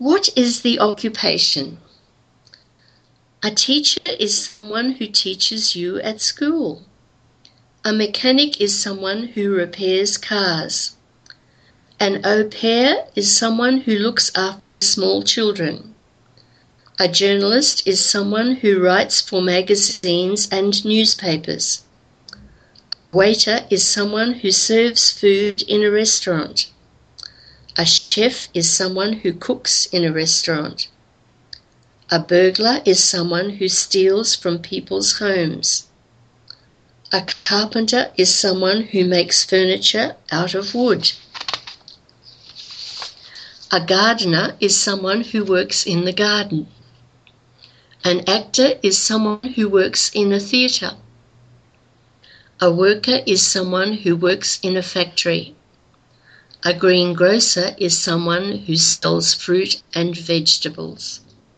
What is the occupation? A teacher is someone who teaches you at school. A mechanic is someone who repairs cars. An au pair is someone who looks after small children. A journalist is someone who writes for magazines and newspapers. A waiter is someone who serves food in a restaurant. Chef is someone who cooks in a restaurant. A burglar is someone who steals from people's homes. A carpenter is someone who makes furniture out of wood. A gardener is someone who works in the garden. An actor is someone who works in a theatre. A worker is someone who works in a factory. A greengrocer is someone who sells fruit and vegetables.